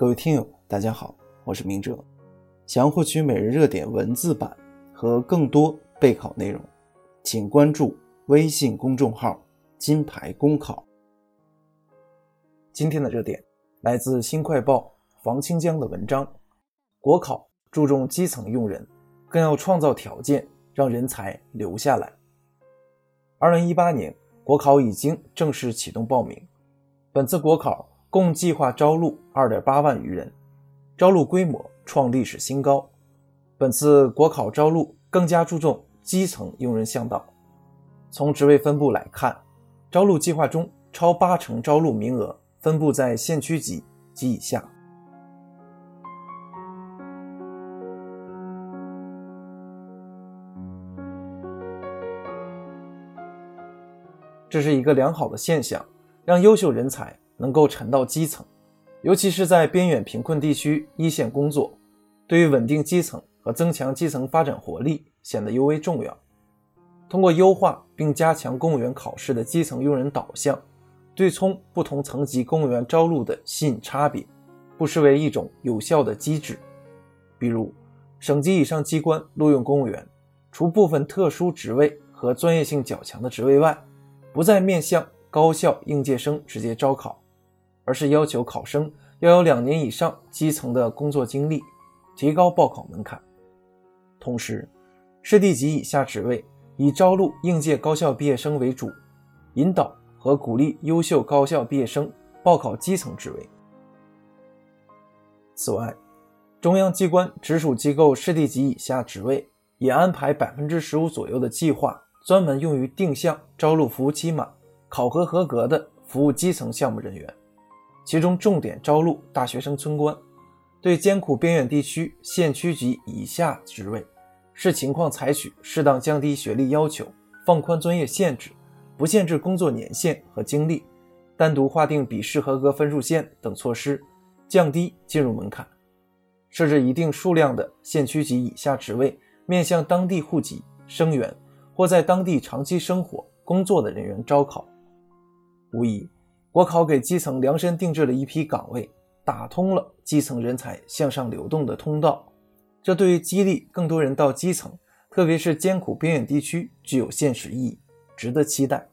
各位听友，大家好，我是明哲。想要获取每日热点文字版和更多备考内容，请关注微信公众号“金牌公考”。今天的热点来自新快报房清江的文章：国考注重基层用人，更要创造条件让人才留下来。二零一八年国考已经正式启动报名，本次国考。共计划招录二点八万余人，招录规模创历史新高。本次国考招录更加注重基层用人向导。从职位分布来看，招录计划中超八成招录名额分布在县区级及以下，这是一个良好的现象，让优秀人才。能够沉到基层，尤其是在边远贫困地区一线工作，对于稳定基层和增强基层发展活力显得尤为重要。通过优化并加强公务员考试的基层用人导向，对冲不同层级公务员招录的吸引差别，不失为一种有效的机制。比如，省级以上机关录用公务员，除部分特殊职位和专业性较强的职位外，不再面向高校应届生直接招考。而是要求考生要有两年以上基层的工作经历，提高报考门槛。同时，市地级以下职位以招录应届高校毕业生为主，引导和鼓励优秀高校毕业生报考基层职位。此外，中央机关直属机构市地级以下职位也安排百分之十五左右的计划，专门用于定向招录服务期满、考核合格的服务基层项目人员。其中重点招录大学生村官，对艰苦边远地区县区级以下职位，视情况采取适当降低学历要求、放宽专业限制、不限制工作年限和经历、单独划定笔试合格分数线等措施，降低进入门槛，设置一定数量的县区级以下职位，面向当地户籍、生源或在当地长期生活、工作的人员招考，无疑。国考给基层量身定制了一批岗位，打通了基层人才向上流动的通道。这对于激励更多人到基层，特别是艰苦边远地区，具有现实意义，值得期待。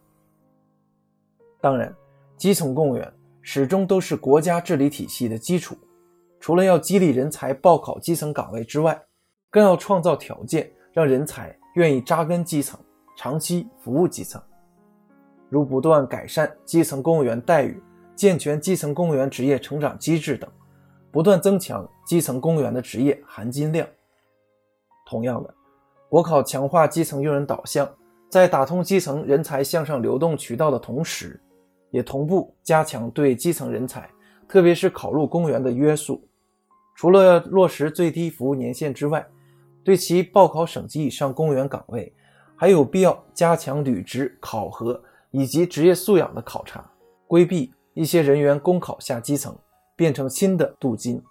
当然，基层公务员始终都是国家治理体系的基础。除了要激励人才报考基层岗位之外，更要创造条件，让人才愿意扎根基层，长期服务基层。如不断改善基层公务员待遇、健全基层公务员职业成长机制等，不断增强基层公务员的职业含金量。同样的，国考强化基层用人导向，在打通基层人才向上流动渠道的同时，也同步加强对基层人才，特别是考入公务员的约束。除了落实最低服务年限之外，对其报考省级以上公务员岗位，还有必要加强履职考核。以及职业素养的考察，规避一些人员公考下基层，变成新的镀金。